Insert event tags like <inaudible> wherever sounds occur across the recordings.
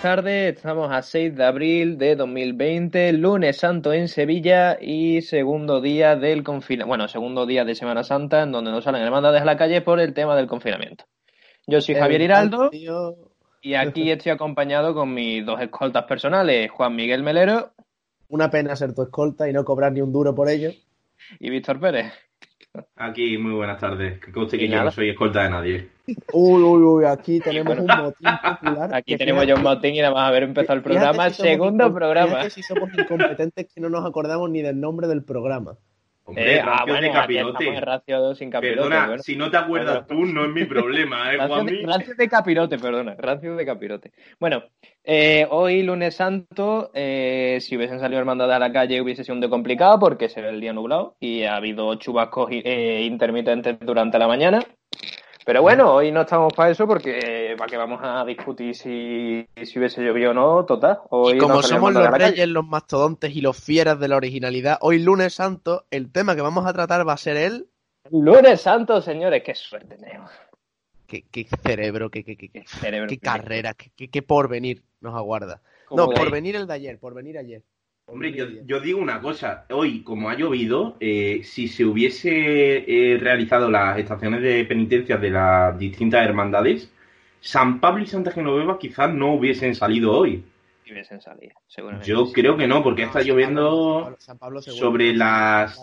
Buenas tardes, estamos a 6 de abril de 2020, lunes santo en Sevilla y segundo día del confinamiento, bueno, segundo día de Semana Santa en donde no salen hermandades a la calle por el tema del confinamiento. Yo soy Javier Hiraldo y aquí estoy acompañado con mis dos escoltas personales, Juan Miguel Melero. Una pena ser tu escolta y no cobrar ni un duro por ello. Y Víctor Pérez. Aquí, muy buenas tardes. Que conste que yo no soy escolta de nadie. Uy, uy, uy, aquí tenemos un motín popular. Aquí tenemos ya un motín y nada más haber empezado el programa, segundo programa. si somos incompetentes que no nos acordamos ni del nombre del programa. Hombre, Eh, ah, bueno, de capirote. ratio sin. Perdona, bueno. si no te acuerdas tú, no es mi problema, ¿eh, <laughs> Rancio de, rancio de capirote, perdona, rancio de capirote. Bueno, eh, hoy lunes santo, eh, si hubiesen salido hermandades a la calle hubiese sido un día complicado porque se ve el día nublado y ha habido chubascos eh, intermitentes durante la mañana. Pero bueno, hoy no estamos para eso porque para qué vamos a discutir si, si hubiese llovido o no, total. Hoy Y como no somos los reyes, los mastodontes y los fieras de la originalidad, hoy lunes santo, el tema que vamos a tratar va a ser el... Lunes santo, señores, qué suerte tenemos. Qué, qué cerebro, qué, qué, qué, qué, cerebro. qué carrera, qué, qué, qué porvenir nos aguarda. No, porvenir el de ayer, porvenir ayer. Hombre, yo, digo una cosa. Hoy, como ha llovido, eh, si se hubiese eh, realizado las estaciones de penitencia de las distintas hermandades, San Pablo y Santa Genoveva quizás no hubiesen salido hoy. Hubiesen salido, seguramente. Yo sí. creo que no, porque No, está San lloviendo Pablo- San Pablo seguro. sobre las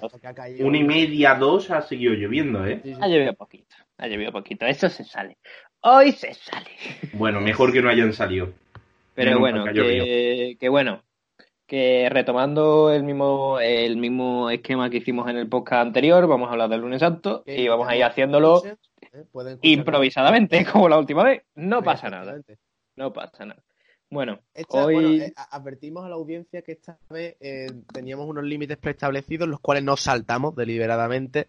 una y media, dos, ha seguido lloviendo, ¿eh? Sí, sí. Ha llovido poquito, ha llovido poquito. Eso se sale. Hoy se sale. Bueno, mejor que no hayan salido. Pero bueno, que, que bueno, que retomando el mismo, el mismo esquema que hicimos en el podcast anterior, vamos a hablar del lunes santo y vamos a ir haciéndolo ¿eh? Improvisadamente, <laughs> como la última vez. No pasa nada, no pasa nada. Bueno, Esta- hoy bueno, eh, advertimos a la audiencia que esta vez eh, teníamos unos límites preestablecidos, los cuales nos saltamos deliberadamente.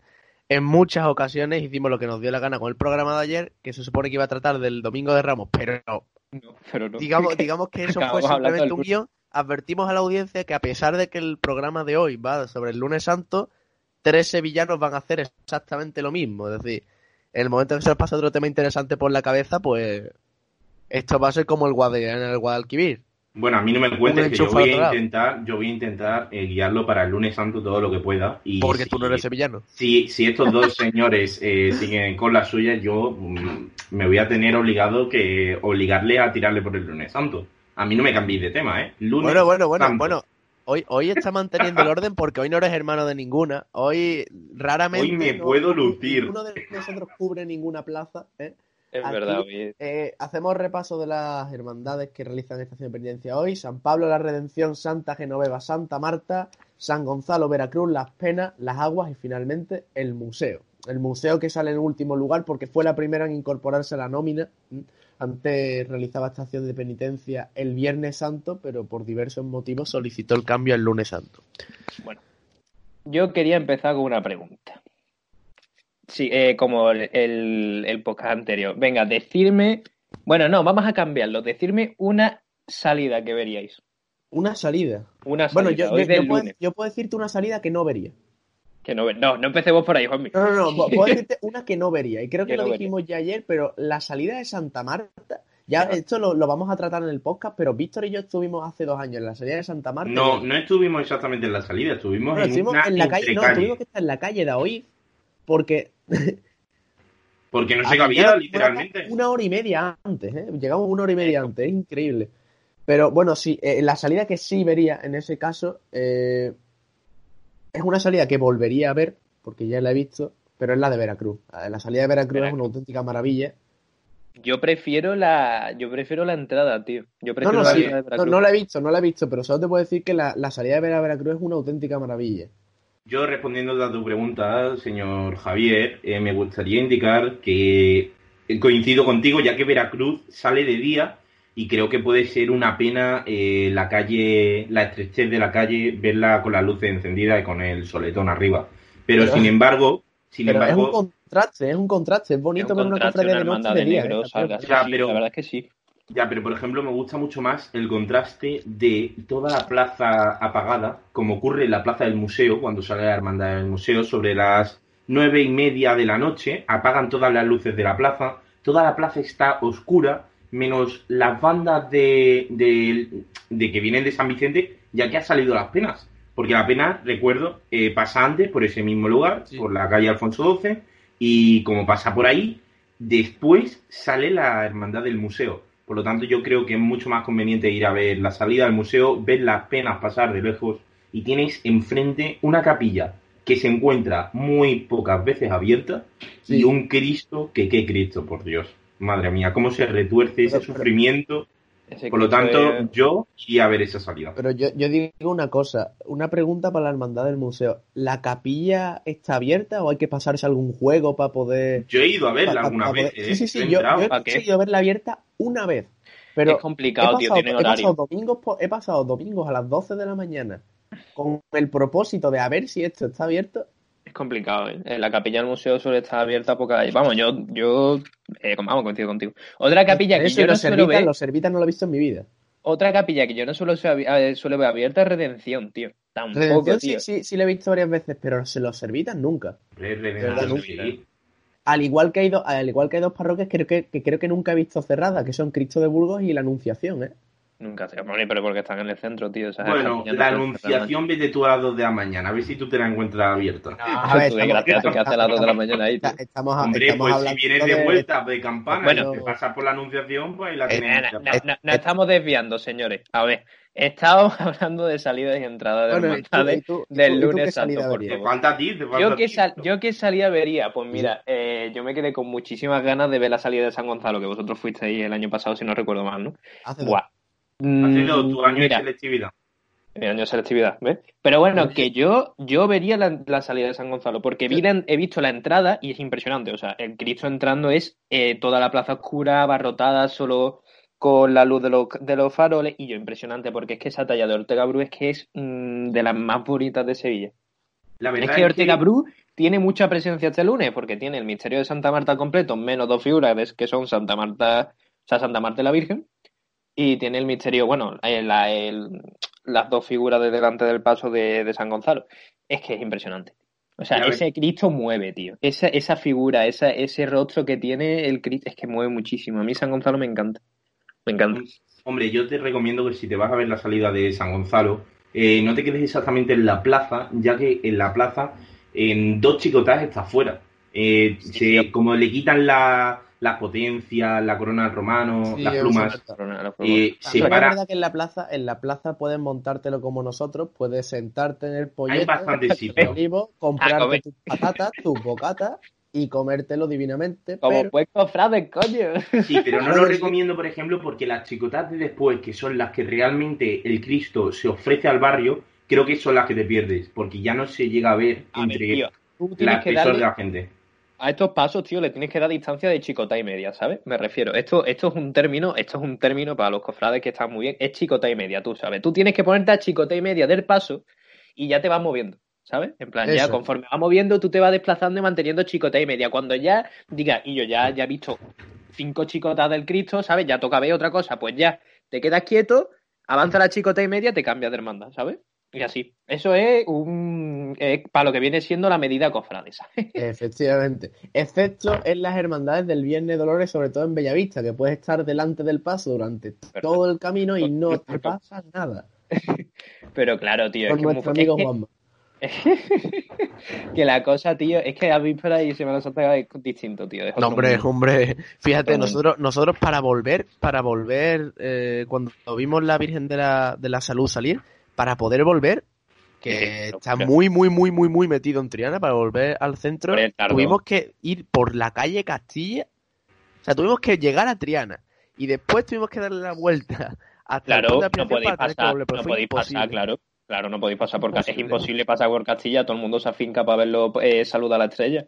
En muchas ocasiones hicimos lo que nos dio la gana con el programa de ayer, que se supone que iba a tratar del Domingo de Ramos, pero no. no, pero no. Digamos, <laughs> digamos que eso fue simplemente un guion. Advertimos a la audiencia que a pesar de que el programa de hoy va sobre el lunes santo, tres sevillanos van a hacer exactamente lo mismo. Es decir, en el momento que se nos pasa otro tema interesante por la cabeza, pues esto va a ser como el, en el Guadalquivir. Bueno, a mí no me cuentes que yo voy a intentar, yo voy a intentar eh, guiarlo para el lunes santo todo lo que pueda. Y Porque si, tú no eres sevillano. si, si estos dos <laughs> señores eh, siguen con la suya, yo mm, me voy a tener obligado que obligarle a tirarle por el lunes santo. A mí no me cambiéis de tema, ¿eh? Lunes Bueno, bueno, bueno, bueno. Hoy, hoy está manteniendo el orden porque hoy no eres hermano de ninguna. Hoy raramente. Hoy me no- puedo lucir. Ninguno de nosotros cubre ninguna plaza. ¿eh? Es aquí- verdad, oye. Eh, hacemos repaso de las hermandades que realizan estación de penitencia hoy. San Pablo, la Redención, Santa Genoveva, Santa Marta, San Gonzalo, Veracruz, Las Penas, Las Aguas y finalmente el Museo. El Museo que sale en último lugar porque fue la primera en incorporarse a la nómina. Antes realizaba estación de penitencia el Viernes Santo, pero por diversos motivos solicitó el cambio al Lunes Santo. Yo quería empezar con una pregunta. Sí, eh, como el, el, el podcast anterior. Venga, decirme. Bueno, no, vamos a cambiarlo. Decirme una salida que veríais. Una salida. Una Bueno, salida. yo, hoy yo- puedo, yo puedo decirte una salida que no vería. Que no, ve- no, no empecemos por ahí, Juanmi. No, no, no, <laughs> pu- puedo decirte una que no vería. Y creo que, Que lo no vería. dijimos ya ayer, pero la salida de Santa Marta, ya Claro. esto lo, lo vamos a tratar en el podcast, pero Víctor y yo estuvimos hace dos años en la salida de Santa Marta. No, y- no estuvimos exactamente en la salida, estuvimos Bueno, en estuvimos una en la calle, no, tuvimos que estar en la calle de Oíz, porque <laughs> porque no se cabía, literalmente. Una hora y media antes, ¿eh? Llegamos una hora y media antes, es increíble. Pero bueno, sí, eh, la salida que sí vería en ese caso eh, es una salida que volvería a ver, porque ya la he visto, pero es la de Veracruz. La salida de Veracruz, es una auténtica maravilla. Yo prefiero la, yo prefiero la entrada, tío. Yo No, prefiero no, la sí, de no, Veracruz. no la he visto, no la he visto, pero solo te puedo decir que la, la salida de Vera- Veracruz es una auténtica maravilla. Yo respondiendo a tu pregunta, señor Javier, eh, me gustaría indicar que coincido contigo, ya que Veracruz sale de día y creo que puede ser una pena eh, la calle, la estrechez de la calle, verla con las luces encendidas y con el soletón arriba. Pero, Pero- sin embargo, sin Pero es un embargo, contraste, es un contraste, es bonito un ver una contraste, cofradía una de noche hermandad de día. negro, ¿eh? salga, sí, Ya, sí, pero- la verdad es que sí. ya, pero por ejemplo me gusta mucho más el contraste de toda la plaza apagada, como ocurre en la plaza del museo, cuando sale la hermandad del museo, sobre las nueve y media de la noche, apagan todas las luces de la plaza, toda la plaza está oscura menos las bandas de, de, de que vienen de San Vicente, ya que ha salido las penas. Porque la pena, recuerdo, eh, pasa antes por ese mismo lugar, Sí. por la calle Alfonso XII, y como pasa por ahí, después sale la hermandad del museo. Por lo tanto, yo creo que es mucho más conveniente ir a ver la salida del museo, ver las penas pasar de lejos, y tienes enfrente una capilla que se encuentra muy pocas veces abierta Sí. y un Cristo que qué Cristo, por Dios. Madre mía, cómo se retuerce ese Pero- sufrimiento. Ese Por lo tanto, es- yo iría a ver esa salida. Pero yo, yo digo una cosa, una pregunta para la hermandad del museo. ¿La capilla está abierta o hay que pasarse algún juego para poder... Yo he ido a verla alguna pa vez. poder- ¿eh? Sí, sí, sí, He yo, he ¿Para qué? conseguido verla abierta una vez. Pero es he complicado, tío, pasado, tienen he pasado horario. domingos, he pasado domingos a las 12 de la mañana con el propósito de a ver si esto está abierto. Es complicado, ¿eh? Eh, La capilla del museo suele estar abierta poca. Vamos, yo, yo eh, vamos, coincido contigo. Otra capilla que yo no suelo ver, los servitas no lo he visto en mi vida. otra capilla que yo no suelo, ser- suelo ver abierta es Redención, tío. Tampoco, Redención sí, tío. sí, sí la he visto varias veces, pero se los servitas nunca. Redención, nunca. sí. Al igual que hay dos, al igual que hay dos parroquias creo que, que creo que nunca he visto cerradas, que son Cristo de Burgos y la Anunciación, ¿eh? Nunca se hombre, pero porque están en el centro, tío. Bueno, la cerrar anunciación vete tú a las 2 de la mañana, a ver si tú te la encuentras abierta. A ver, Tú, tú que haces a las dos de la mañana ahí, tío. Estamos, a- Hombre, estamos pues si vienes de vuelta de campana Bueno. y te pasas por la anunciación, pues ahí la Eh, tienes. No, no, ya. no, no estamos desviando, señores. A ver, estamos <laughs> hablando de salidas y entradas de Bueno, ¿y tú- del y tú qué lunes salida santo? Te falta a ti, te falta Yo a que, ti. sal- yo que salía vería, pues mira, eh, yo me quedé con muchísimas ganas de ver la salida de San Gonzalo, que vosotros fuisteis el año pasado, si no recuerdo mal, ¿no? Hace dos. Buah. Has tenido Mm, tu año mira, de selectividad. mi año de selectividad, ¿ves? Pero bueno, que yo, yo vería la, la salida de San Gonzalo, porque vi la- he visto la entrada y es impresionante. O sea, el Cristo entrando es eh, toda la plaza oscura, abarrotada, solo con la luz de los, de los faroles, y yo impresionante, porque es que esa talla de Ortega Bru es que es mm, de las más bonitas de Sevilla. La Es verdad que Ortega Bru tiene mucha presencia este lunes, porque tiene el misterio de Santa Marta completo, menos dos figuras que son Santa Marta, o sea, Santa Marta y la Virgen, y tiene el misterio, bueno, eh, la- el- las dos figuras de delante del paso de, de San Gonzalo. Es que es impresionante. O sea, ese Cristo mueve, tío. Esa, esa figura, esa, ese rostro que tiene el Cristo, es que mueve muchísimo. A mí San Gonzalo me encanta. Me encanta. Hombre, yo te recomiendo que si te vas a ver la salida de San Gonzalo, eh, no te quedes exactamente en la plaza, ya que en la plaza, en dos chicotas está fuera. Eh, Sí, se- como le quitan la- las potencias, la corona al romano, Sí, las plumas, verdad. eh, Ah, se para. verdad que en la plaza, en la plaza puedes montártelo como nosotros, puedes sentarte en el pollete, olivo, comprarte tus patatas, tus bocatas y comértelo divinamente, Como pero pues cofrades, coño. Sí, pero no <laughs> lo recomiendo, por ejemplo, porque las chicotas de después, que son las que realmente el Cristo se ofrece al barrio, creo que son las que te pierdes, porque ya no se llega a ver A ver, entre tío, tú la tienes que darle de la gente. A estos pasos, tío, le tienes que dar distancia de chicota y media, ¿sabes? Me refiero. Esto, esto es un término, esto es un término para los cofrades que están muy bien. Es chicota y media, tú sabes. Tú tienes que ponerte a chicota y media del paso y ya te vas moviendo, ¿sabes? En plan, ya conforme vas moviendo, tú te vas desplazando y manteniendo chicota y media. Cuando ya digas, y yo ya, ya he visto cinco chicotas del Cristo, ¿sabes? Ya toca ver otra cosa, pues ya te quedas quieto, avanza la chicota y media, te cambias de hermandad, ¿sabes? Y así. Eso es un es para lo que viene siendo la medida cofrade, ¿sabes? <laughs> efectivamente. Excepto en las hermandades del Viernes de Dolores, sobre todo en Bellavista, que puedes estar delante del paso durante todo el camino y no te pasa nada. <laughs> Pero claro, tío, Con es que, es nuestro muy- amigo Juanma. <laughs> que la cosa, tío, es que a víspera y Semana Santa es distinto, tío. es No, hombre, mundo. hombre, fíjate, nosotros, nosotros para volver, para volver, eh, cuando vimos la Virgen de la, de la Salud salir, para poder volver, que está muy, muy, muy, muy, muy metido en Triana, para volver al centro, tuvimos que ir por la calle Castilla, o sea, tuvimos que llegar a Triana, y después tuvimos que darle la vuelta <laughs> hasta Claro, de no podéis pasar, volver, no podéis imposible. pasar, claro. Claro, no podéis pasar por Castilla. Es Imposible. imposible pasar por Castilla, todo el mundo se afinca para verlo, eh, saluda a la estrella.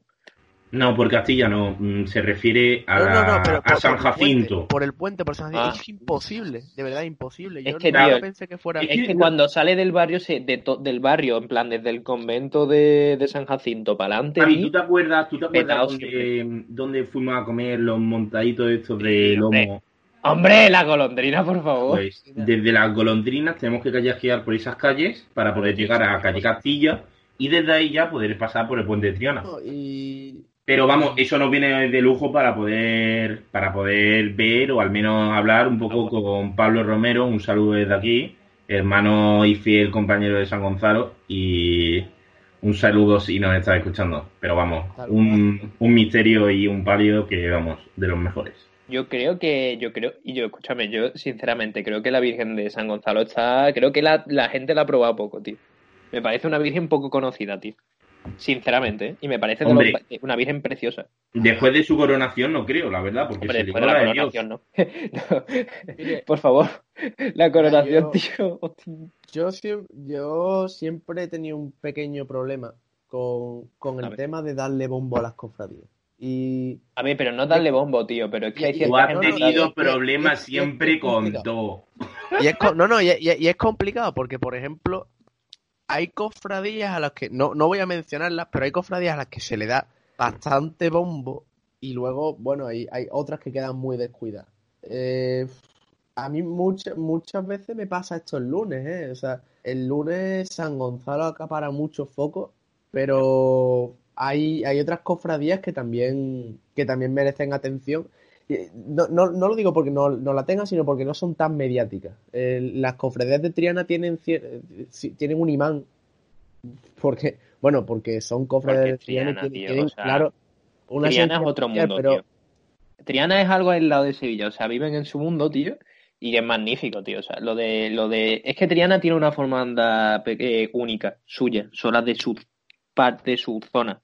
No, por Castilla no, mm, se refiere a, No, no, no, pero a por, San por el puente, Jacinto. por el puente, por San Jacinto, Ah. es imposible, de verdad imposible. Yo Es que, nunca tío, pensé que fuera Es que cuando sale del barrio, se, de to- del barrio, en plan, desde el convento de, de San Jacinto para adelante, Javi, ¿tú te acuerdas, tú te acuerdas dónde, dónde fuimos a comer los montaditos estos de lomo? ¡Hombre, la golondrina, por favor! Pues desde las golondrinas tenemos que callejear por esas calles para poder llegar a calle Castilla y desde ahí ya poder pasar por el puente de Triana. No, Y, Pero vamos, eso nos viene de lujo para poder, para poder ver o al menos hablar un poco con Pablo Romero. Un saludo desde aquí, hermano y fiel compañero de San Gonzalo. Y un saludo si nos está escuchando. Pero vamos, un, un misterio y un palio que, vamos, de los mejores. Yo creo que, yo creo, y yo, escúchame, yo sinceramente creo que la Virgen de San Gonzalo está, creo que la, la gente la ha probado poco, tío. Me parece una Virgen poco conocida, tío. Sinceramente, ¿eh? y me parece de Hombre. los- una virgen preciosa. Después de su coronación no creo, la verdad, porque Hombre, se después de la la de Dios. coronación, ¿no? No. <laughs> Mire. Por favor, la coronación, yo- tío. Yo, siem- yo siempre he tenido un pequeño problema con, con el ver. tema de darle bombo a las cofradías. Y A ver, pero no darle bombo, tío, pero es que hay Tú cierta has no, tenido problemas siempre con todo. Y es, no, no, y, y- y es complicado porque, por ejemplo, hay cofradías a las que, no, no voy a mencionarlas, pero hay cofradías a las que se le da bastante bombo y luego, bueno, hay, hay otras que quedan muy descuidadas. Eh, a mí muchas muchas veces me pasa esto el lunes, ¿eh? O sea, el lunes San Gonzalo acapara muchos focos, pero hay, hay otras cofradías que también, que también merecen atención. No, no, no lo digo porque no, no la tengan, sino porque no son tan mediáticas. Eh, las cofradías de Triana tienen, tienen un imán. Porque, bueno, porque son cofradías de Triana y Triana, tienen, tío, tienen, o sea, claro, una Triana es otro mundo, pero tío. Triana es algo al lado de Sevilla, o sea, viven en su mundo, tío, y es magnífico, tío. O sea, lo de, lo de, es que Triana tiene una forma pe- eh, única, suya, sola de su parte, de su zona.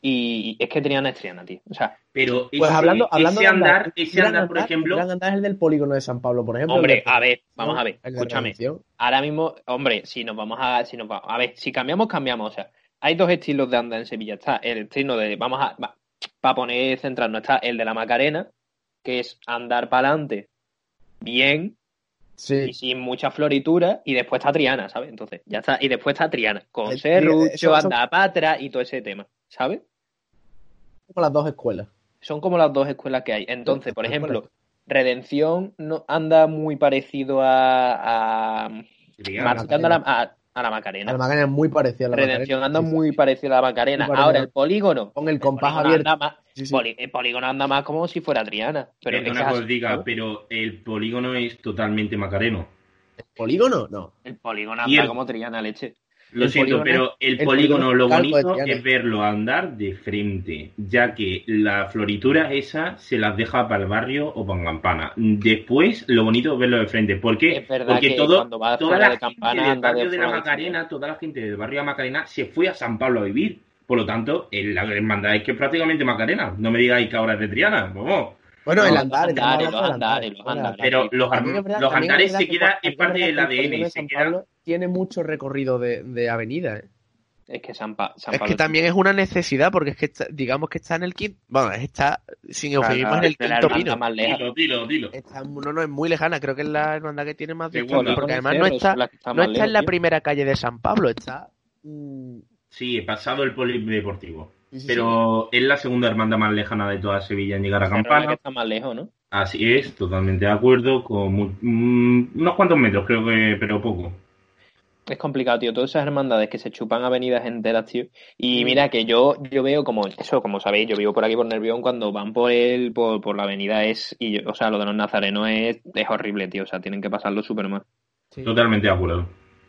Y es que Triana es Triana, tío. O sea, Pero Pues ese, hablando, hablando ese de andar, andar, ese andar, por ejemplo, gran andar es el del polígono de San Pablo, por ejemplo. el hombre, a ver, vamos a ver, el escúchame. Ahora mismo, hombre, si nos vamos a, si nos a ver, si cambiamos, cambiamos. O sea, hay dos estilos de andar en Sevilla. Está el estilo de, vamos a, para poner centrarnos, está el de la Macarena, que es andar para adelante bien y sin mucha floritura, y después está Triana, ¿sabes? Entonces, ya está, y después está Triana, con Eh, serrucho, eso- eso- andar para atrás y todo ese tema, ¿sabes? como las dos escuelas. Son como las dos escuelas que hay. Entonces, por ejemplo, Redención no anda muy parecido a, a Triana, a a- la Macarena. La Macarena es muy parecida a la Redención Macarena. anda Sí, sí. muy parecido a la Macarena. Muy parecida. Ahora, el polígono. Con el el compás polígono abierto. anda más- Sí, sí. poli- el polígono anda más como si fuera Triana. Pero es perdona que os diga, pero el polígono es totalmente macareno. ¿El polígono? No. el polígono anda el- como Triana leche. Lo El siento, polígono pero el el polígono, polígono lo bonito es verlo andar de frente, ya que la floritura esa se las deja para el barrio o para campana. Después, lo bonito es verlo de frente. Porque que todo, toda la de gente campana del de barrio de la de Macarena, toda la gente del barrio de la Macarena se fue a San Pablo a vivir. Por lo tanto, en la hermandad es que es prácticamente Macarena. No me digáis que ahora es de Triana. Vamos. Bueno, No, el los andar, estamos andares, los andares, los andares. Pero los, los andares se que queda, también parte del ADN. de San Pablo tiene mucho recorrido de, de avenida, ¿eh? Es que San, Pa- San Es Pablo que también es una necesidad, porque es que está- digamos que está en el quinto, bueno, está, sin eufemismo, en el quinto pino. más lejana. dilo, dilo, dilo. Está, no, no, es muy lejana, creo que es la hermandad que tiene más Segunda. distancia, porque además no está, están no está en la tío. primera calle de San Pablo, está... mm, Sí, he pasado el polideportivo. Sí, sí, Pero es la segunda hermandad más lejana de toda Sevilla en llegar a Cerro es la que Campana. está más lejos, ¿no? Así es, totalmente de acuerdo. Con mu- mm, unos cuantos metros, creo que, pero poco. Es complicado, tío. Todas esas hermandades que se chupan avenidas enteras, tío. Y mira que yo, yo veo como, eso, como sabéis, yo vivo por aquí por Nervión, cuando van por el, por, por la avenida es, y yo- o sea, lo de los nazarenos es, es horrible, tío. O sea, tienen que pasarlo súper mal. sí. Totalmente de acuerdo.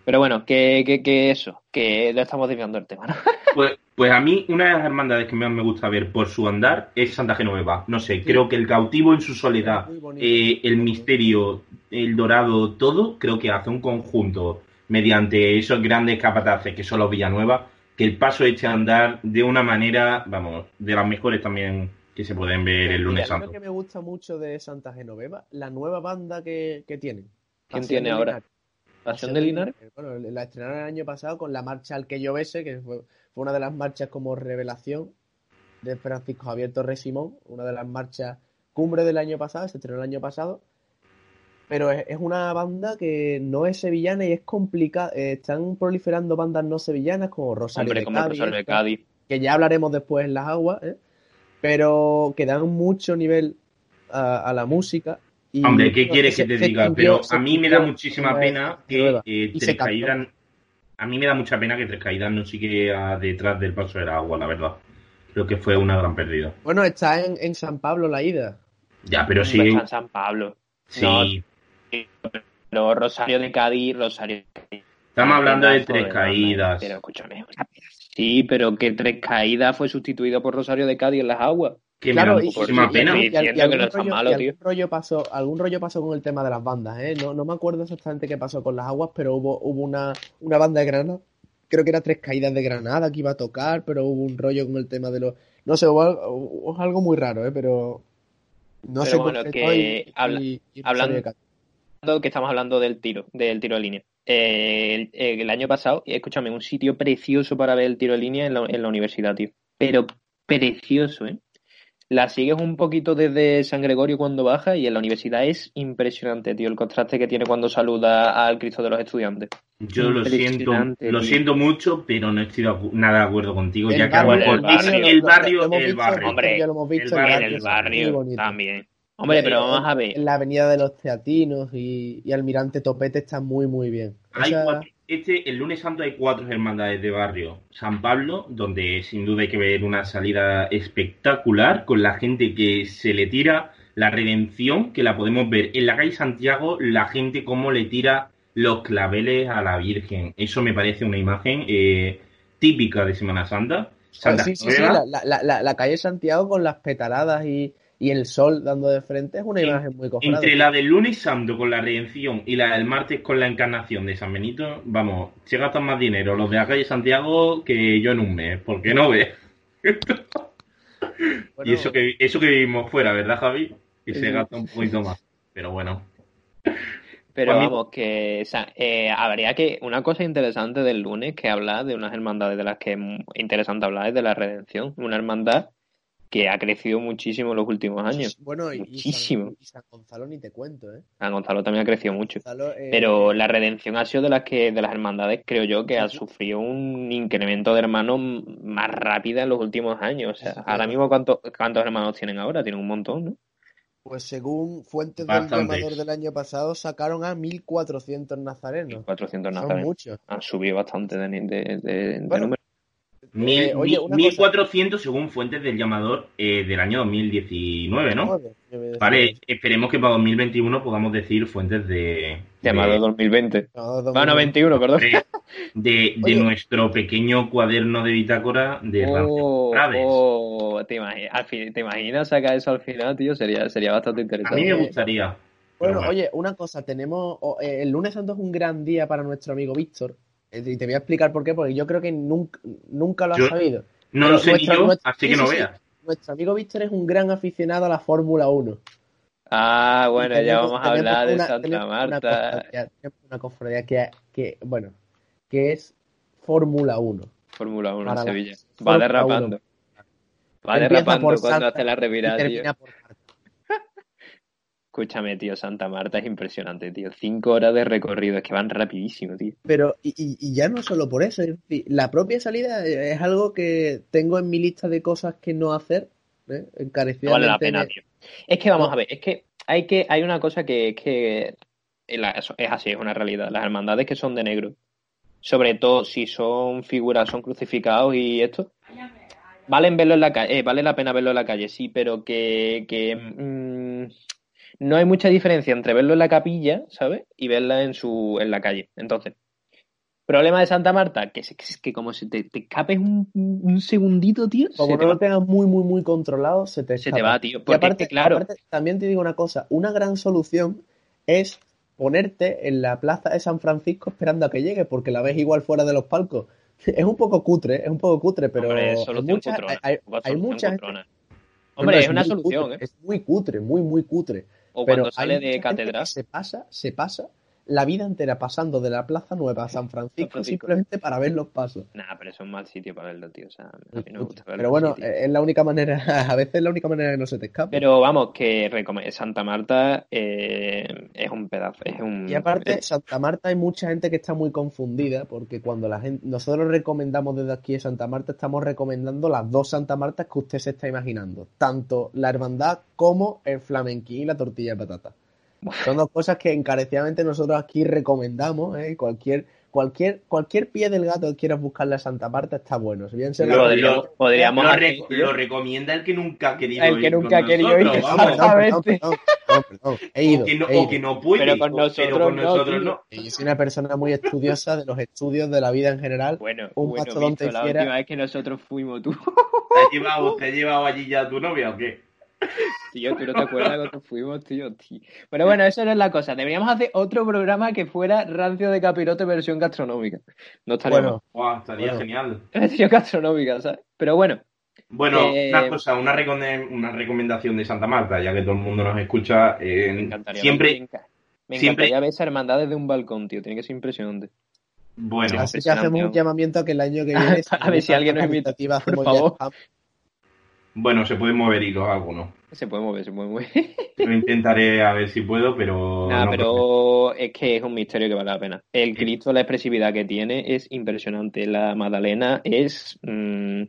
Pero bueno, que, que, que eso, que le estamos desviando el tema, ¿no? <laughs> Pues, pues a mí, una de las hermandades que más me gusta ver por su andar es Santa Genoveva. No sé, creo que el cautivo en su soledad, bonito. eh, el misterio, el dorado, todo, creo que hace un conjunto mediante esos grandes capataces que son los Villanueva, que el paso eche a andar de una manera, vamos, de las mejores también que se pueden ver el lunes Mira, lo santo. que me gusta mucho de Santa Genoveva, la nueva banda que, que tienen. ¿Quién tiene ahora? Linares. Pasión de Linares. Bueno, la estrenaron el año pasado con la marcha al que llovese, que fue, fue una de las marchas como revelación de Francisco Javier Torres Simón, una de las marchas cumbre del año pasado, se estrenó el año pasado. Pero es, es una banda que no es sevillana y es complicada. eh, están proliferando bandas no sevillanas como Rosario Hombre, de como Cádiz, Rosario de esta, Cádiz. que ya hablaremos después en las aguas, ¿eh? pero que dan mucho nivel a, a la música. Y, Hombre, ¿qué quieres que te diga? Pero a mí me da muchísima pena que eh, Tres. Caídas. A mí me da mucha pena que Tres Caídas no siga detrás del paso del agua, la verdad. Creo que fue una gran pérdida. Bueno, está en, en San Pablo la ida. Ya, pero sí. Está en San Pablo. Sí. No, Pero Rosario de Cádiz, Rosario de Cádiz. Estamos hablando de tres caídas. Pero escúchame. Sí, pero que tres caídas fue sustituido por Rosario de Cádiz en las aguas. Que Claro, me da y- muchísima y- pena. y- Y, y algún, no es tan rollo, malo, y algún tío. rollo pasó, algún rollo pasó con el tema de las bandas, ¿eh? No, no me acuerdo exactamente qué pasó con las aguas, pero hubo, hubo una, una banda de Granada, creo que era Tres Caídas de Granada que iba a tocar, pero hubo un rollo con el tema de los... No sé, hubo algo, hubo algo muy raro, ¿eh? Pero no Pero sé bueno, que habla- y- y hablando- que estamos hablando del tiro, del tiro de línea. Eh, el, eh, el año pasado, escúchame, un sitio precioso para ver el tiro de línea en la, en la universidad, tío. Pero precioso, ¿eh? La sigues un poquito desde San Gregorio cuando baja y en la universidad es impresionante, tío, el contraste que tiene cuando saluda al Cristo de los estudiantes. Yo lo siento, lo tío. siento mucho, pero no estoy nada de acuerdo contigo, El ya que barrio- el barrio- el barrio, el visto, barrio. Hombre, ya lo hemos visto, el el barrio, el barrio también. Hombre, pero vamos a ver. La avenida de los Teatinos y, y Almirante Topete está muy, muy bien. Hay Esa- cuatro- este, el lunes santo hay cuatro hermandades de barrio. San Pablo, donde sin duda hay que ver una salida espectacular con la gente que se le tira la redención, que la podemos ver en la calle Santiago, la gente cómo le tira los claveles a la Virgen. Eso me parece una imagen eh, típica de Semana Santa. Santa sí, sí, sí, la, la- la- la calle Santiago con las petaradas y, y el sol dando de frente es una En- imagen muy cofrade. Entre la del lunes santo con la redención y la del martes con la encarnación de San Benito, vamos, se gastan más dinero los de la calle Santiago que yo en un mes, porque no ves. <laughs> Bueno, Y eso que, eso que vivimos fuera, ¿verdad, Javi? Que se gasta un poquito más. Pero bueno. Pero vamos, que o sea, eh, habría que. Una cosa interesante del lunes que habla de unas hermandades de las que es interesante hablar es de la redención. Una hermandad que ha crecido muchísimo en los últimos años. bueno, y, y muchísimo. San, y San Gonzalo ni te cuento, ¿eh? San Gonzalo también ha crecido mucho. Gonzalo, eh, Pero la redención ha sido de las que, de las hermandades, creo yo, que Sí, ha sí. sufrido un incremento de hermanos más rápida en los últimos años. O sea, Sí, ahora mismo, ¿cuántos, ¿cuántos hermanos tienen ahora? Tienen un montón, ¿no? Pues según fuentes del llamador del año pasado, sacaron a 1.400 nazarenos. 400 Son nazarenos. muchos. Han subido bastante de, de, de- de Bueno, número. Mil, Eh, oye, mil- una 1400 según fuentes del llamador eh, del año 2019, ¿no? Joder, Vale, esperemos que para 2021 podamos decir fuentes de... Llamado de- 2020. No, dos Bueno, mil- 21, perdón. de, <laughs> de, nuestro pequeño cuaderno de bitácora de Rancio Oh, Frades. oh, ¿te, imagi- al fin- ¿te imaginas sacar eso al final, tío? Sería, sería bastante A interesante. mí me gustaría. Bueno, oye, una cosa, tenemos. o- eh, el lunes santo es un gran día para nuestro amigo Víctor. Eh, Y te voy a explicar por qué, porque yo creo que nunca, nunca lo has Yo- sabido. No Pero lo sé ni nuestra- yo, nuestra- así sí, que no sí, sí. veas. Nuestro amigo Víctor es un gran aficionado a la Fórmula 1. Ah, bueno, Y ya tenemos- vamos a tenemos hablar de una- Santa tenemos Marta. tenemos una cofradía que, que, bueno, que es Fórmula 1. Fórmula 1 en Sevilla. Va derrapando. Va derrapando cuando Santa hace la revirada, tío. termina por. Escúchame, tío, Santa Marta es impresionante, tío. Cinco horas de recorrido, es que van rapidísimo, tío. Pero, y, y- ya no solo por eso, es decir, la propia salida es algo que tengo en mi lista de cosas que no hacer, ¿eh? No vale la pena, tío. Es que vamos No. a ver, es que hay que hay una cosa que, que la- es así, es una realidad. Las hermandades que son de negro, sobre todo si son figuras, son crucificados y esto, valen verlo en la calle, eh, vale la pena verlo en la calle, sí, pero que, que mm, no hay mucha diferencia entre verlo en la capilla, ¿sabes? Y verla en su en la calle. Entonces, problema de Santa Marta, que, que, que como se te, te escapes un, un segundito, tío, Como te no lo tengas muy, muy, muy controlado, se te se te va, tío. Y Porque aparte, es claro, aparte, también te digo una cosa, una gran solución es ponerte en la plaza de San Francisco esperando a que llegue, porque la ves igual fuera de los palcos. <laughs> Es un poco cutre, es un poco cutre, pero Hombre, hay cutrona. hay, Poca hay solución mucha gente- cutrona. no, Hombre, no, es una solución, cutre, ¿eh? Es muy cutre, muy, muy cutre. O Pero cuando sale de que se pasa, se pasa la vida entera pasando de la Plaza Nueva a San Francisco, Francisco. simplemente para ver los pasos. Nah, pero es un mal sitio para verlo, tío. O sea, a mí no me gusta verlo. Pero bueno, eh, es la única manera, <laughs> a veces es la única manera de que no se te escape. Pero vamos, que Santa Marta eh, es un pedazo, es un... Y aparte, Santa Marta hay mucha gente que está muy confundida porque cuando la gente, nosotros recomendamos desde aquí en Santa Marta, estamos recomendando las dos Santa Martas que usted se está imaginando, tanto la hermandad como el flamenquín y la tortilla de patata. Son dos cosas que encarecidamente nosotros aquí recomendamos, ¿eh? Cualquier cualquier, cualquier pie del gato que quieras buscarle a Santa Marta está bueno. Si bien se Lo, lo- podríamos- lo- podríamos lo hacer, re- tío. lo recomienda el que nunca ha querido El que ir nunca con ha querido ir, No, vamos. perdón, perdón, Exactamente. perdón, perdón, perdón. He ido, o, que no, he o ido. que no puede, Pero con nosotros con no, nosotros no. Y Yo soy una persona muy estudiosa de los estudios de la vida en general. Bueno, Un bueno, mastodonte la última vez que nosotros fuimos tú. ¿Te has llevado, te has llevado allí ya a tu novia o qué? <laughs> Tío, ¿tú no te acuerdas cuando fuimos, tío? tío? Pero bueno, eso no es la cosa. Deberíamos hacer otro programa que fuera rancio de capirote versión gastronómica. No estaría Bueno, Guau, estaría Bueno. genial. <laughs> Versión gastronómica, ¿sabes? Pero bueno, Bueno, Eh, una cosa, una, una recomendación de Santa Marta, ya que todo el mundo nos escucha. eh, me encantaría. siempre, Me, enca- me siempre- encantaría ver esa hermandad desde un balcón, tío. Tiene que ser impresionante. bueno, Sí, Así que hacemos un llamamiento a que el año que viene, <laughs> A ver si alguien nos invita, por favor. ya- bueno, se pueden mover hilos algunos. Se puede mover, se puede mover. Lo intentaré a ver si puedo, pero. <laughs> Nah, no pero es que es un misterio que vale la pena. El Cristo, la expresividad que tiene es impresionante. La Magdalena es. mm,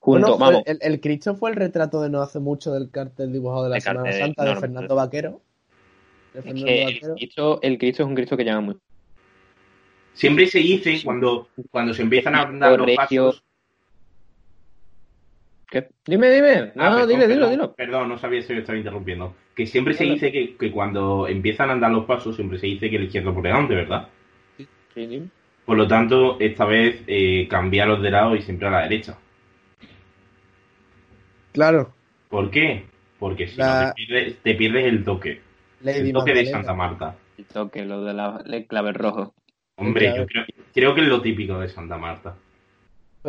junto, Bueno, vamos. el, el Cristo fue el retrato de no hace mucho del cartel dibujado de la El Semana cartel, Santa de no, Fernando Vaquero. De Es Fernando que el. Cristo, el Cristo es un Cristo que llama mucho. Siempre se dice cuando, cuando se empiezan a dar los pasos. ¿Qué? Dime, dime. No, Ah, perdón, dile, dilo, perdón, dilo. Perdón, no sabía si me estaba interrumpiendo. Que siempre se dice que, que cuando empiezan a andar los pasos, siempre se dice que el izquierdo por delante, ¿verdad? Sí, dime. Por lo tanto, esta vez eh, cambiaros de lado y siempre a la derecha. Claro, ¿Por qué? Porque si La- no te pierdes, te pierdes el toque. Lady El toque de. Santa Marta. El toque, lo de la el clave rojo. Hombre, yo creo, creo que es lo típico de Santa Marta.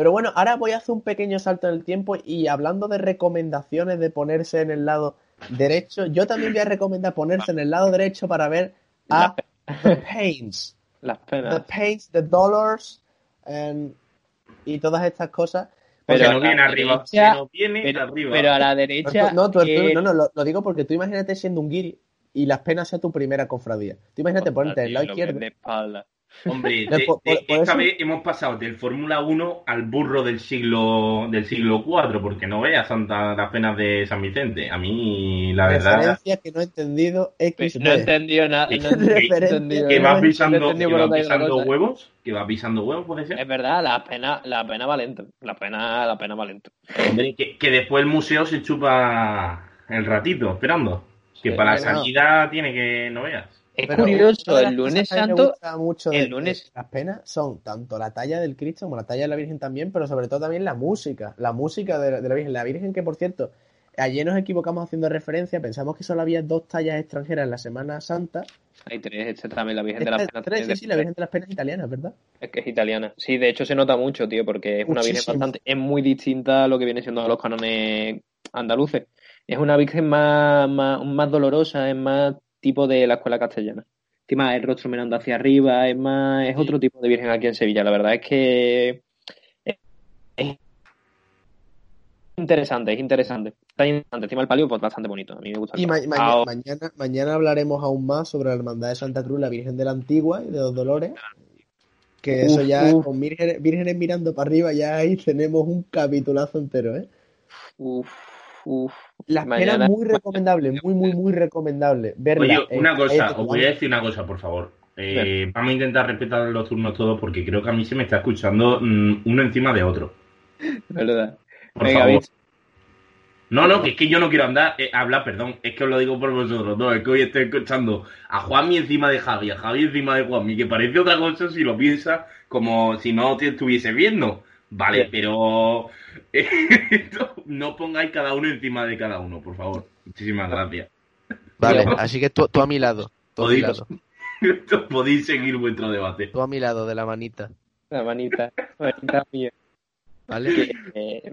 Pero bueno, ahora voy a hacer un pequeño salto en el tiempo y hablando de recomendaciones de ponerse en el lado derecho, yo también voy a recomendar ponerse en el lado derecho para ver a The Pains. <laughs> Las The penas. Pains, The Dollars and- y todas estas cosas. Pero no viene arriba. derecha- Se nos viene Pero, arriba. pero a la derecha. no, tú- que- no, no, lo, lo digo porque tú imagínate siendo un guiri y las penas sea tu primera cofradía. Tú imagínate ponerte en el lado izquierdo. ves de espalda. Hombre, <laughs> No, de- por- de- por- por esta eso- vez hemos pasado del Fórmula 1 al burro del siglo del siglo 4, porque no veas Santa las penas de San Vicente. A mí, la verdad, Referencia que no he entendido XD. No he entendido nada. No he <laughs> entendido que nada. pisando, que la pisando huevos, que vas pisando huevos, puede ser. Es verdad, la pena, la pena va lento. La pena, la pena va lento. Hombre, que, que después el museo se chupa el ratito esperando. Que Sí, para la salida tiene que no veas. Es Pero curioso, el lunes santo. gusta mucho el de- lunes- de las penas son tanto la talla del Cristo como la talla de la Virgen también, pero sobre todo también la música, la música de, la- de la Virgen. La Virgen que, por cierto, ayer nos equivocamos haciendo referencia, pensamos que solo había dos tallas extranjeras en la Semana Santa. Hay tres, este también, la Virgen de las Esta- Penas. tres, sí, sí, la Virgen de las Penas italiana, ¿verdad? Es que es italiana. Sí, de hecho se nota mucho, tío, porque es una virgen bastante, es muy distinta a lo que viene siendo los cánones andaluces. Es una virgen más, más, más dolorosa, es más tipo de la escuela castellana. Más el rostro mirando hacia arriba, es más, es otro tipo de virgen aquí en Sevilla. La verdad es que es, es interesante, es interesante. Está interesante. Encima el palio, pues bastante bonito. A mí me gusta. Y ma- palio. ma- mañana, mañana hablaremos aún más sobre la Hermandad de Santa Cruz, la Virgen de la Antigua y de los Dolores. Que eso ya, uf. con vírgenes, vírgenes mirando para arriba, ya ahí tenemos un capitulazo entero, ¿eh? uf, uf. Las Mañana- penas muy recomendables, muy, muy, muy recomendable. Verla Oye, en una cosa, os voy a decir una cosa, por favor. Eh, vamos a intentar respetar los turnos todos porque creo que a mí se me está escuchando mm, uno encima de otro. ¿Verdad? Por Venga, favor. bicho. No, no, que es que yo no quiero andar, eh, hablar, perdón, es que os lo digo por vosotros, no, es que hoy estoy escuchando a Juanmi encima de Javi, a Javi encima de Juanmi, que parece otra cosa si lo piensas como si no te estuviese viendo. Vale, Sí. pero <laughs> no pongáis cada uno encima de cada uno, por favor. Muchísimas gracias. Vale, <laughs> así que tú, tú a mi lado. Tú a mi Podéis, lado. <laughs> podéis seguir vuestro debate. Tú a mi lado de la manita. La manita, manita mía. ¿Vale? Eh,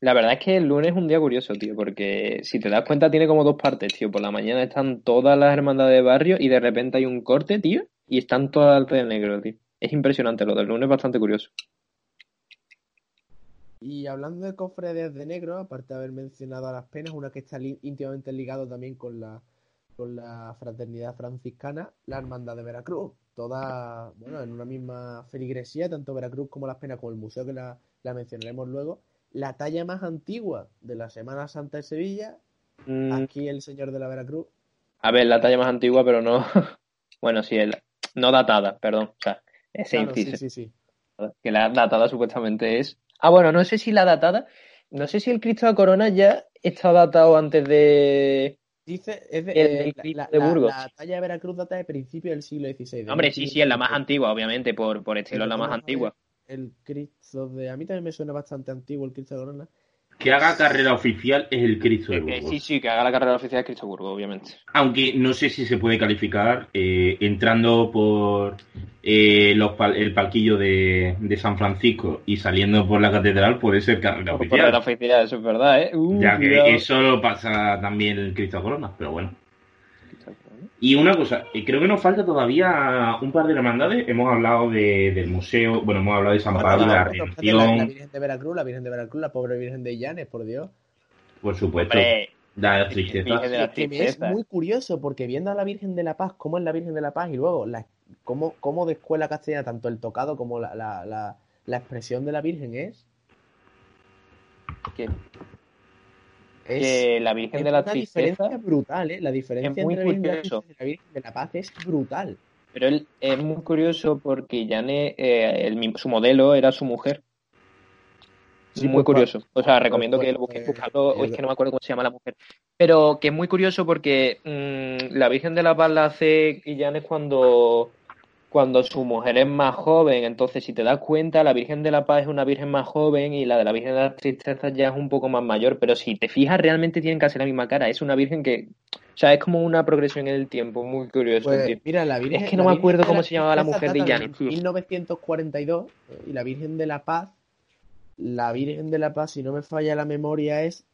la verdad es que el lunes es un día curioso, tío, porque si te das cuenta tiene como dos partes, tío. Por la mañana están todas las hermandades de barrio y de repente hay un corte, tío, y están todas de negro, tío. Es impresionante, lo del lunes es bastante curioso. Y hablando de cofradías de negro, aparte de haber mencionado a las penas, una que está li- íntimamente ligado también con la, con la fraternidad franciscana, la hermandad de Veracruz. Toda, bueno, en una misma feligresía, tanto Veracruz como las penas, como el museo que la, la mencionaremos luego. La talla más antigua de la Semana Santa de Sevilla, Mm, aquí el señor de la Veracruz. a ver, la talla más antigua, pero no. <laughs> bueno, sí, el- no datada, perdón. O sea, Ese Claro, sí, inciso. sí, sí. Que la datada supuestamente es. Ah, bueno, no sé si la datada. No sé si el Cristo de la Corona ya está datado antes de. Dice, es de, El eh, la, la- de la- Burgos. la talla de Veracruz data de principios del siglo XVI. de Hombre, sí, sí, es la más 1500. antigua, obviamente, por, por estilo es la más antigua. El Cristo de... A mí también me suena bastante antiguo el Cristo de Corona. Que haga carrera oficial es el Cristo de Burgos. sí, sí, que haga la carrera oficial de Cristo Burgos, obviamente. Aunque no sé si se puede calificar eh, entrando por eh, los pal- el palquillo de, de San Francisco y saliendo por la catedral puede ser carrera Por oficial. carrera oficial, eso es verdad, ¿eh? Uh, Ya que cuidado. eso lo pasa también el Cristo Corona, pero bueno. Y una cosa, eh, creo que nos falta todavía un par de hermandades. Hemos hablado de- del museo, bueno, hemos hablado de San Pablo, de la la, la, la Virgen de Veracruz, la Virgen de Veracruz, la pobre Virgen de Llanes, por Dios. por supuesto, Hombre, da Virgen tristeza. de la Es que me es tristeza. muy curioso porque viendo a la Virgen de la Paz, cómo es la Virgen de la Paz y luego la, cómo, cómo de escuela castellana, tanto el tocado como la, la, la, la expresión de la Virgen es, que, es, que la Virgen es de la una Tristeza, diferencia brutal, ¿eh? La diferencia muy entre la Virgen de la curioso. La Virgen de la Paz es brutal. pero él es muy curioso porque Yane, eh, el su modelo era su mujer. Sí, muy pues, curioso. O sea, recomiendo pues, que lo busquéis pues, eh, Es que no me acuerdo cómo se llama la mujer. Pero que es muy curioso porque mm, la Virgen de la Paz la hace Illanes cuando, cuando su mujer es más joven. Entonces, si te das cuenta, la Virgen de la Paz es una Virgen más joven y la de la Virgen de las Tristezas ya es un poco más mayor. Pero si te fijas, realmente tienen casi la misma cara. Es una Virgen que. O sea, es como una progresión en el tiempo. Muy curioso, Pues, mira, la Virgen, Es que no la me acuerdo cómo la se llamaba la Tristeza mujer de tío. 1942 eh, y la Virgen de la Paz, la Virgen de la Paz, si no me falla la memoria, es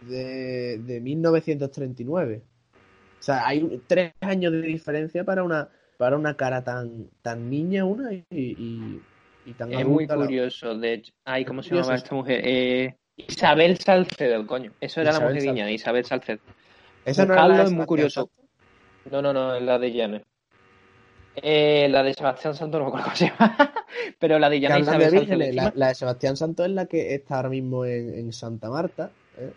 de, de 1939. O sea, hay tres años de diferencia para una para una cara tan tan niña una y, y, y tan Es muy la- curioso, de hecho. Ay, ¿cómo se llamaba esta mujer? Eh, Isabel Salcedo, coño. Eso era la mujer. Guiñana, Isabel Salcedo. Esa no es la muy curioso. No, no, no, es la de Llanes. Eh, la de Sebastián Santos, no me acuerdo cómo se llama. <laughs> Pero la de hablando Isabel de Salcedo. vírgenes, la, encima. la de Sebastián Santos es la que está ahora mismo en, en Santa Marta. ¿eh?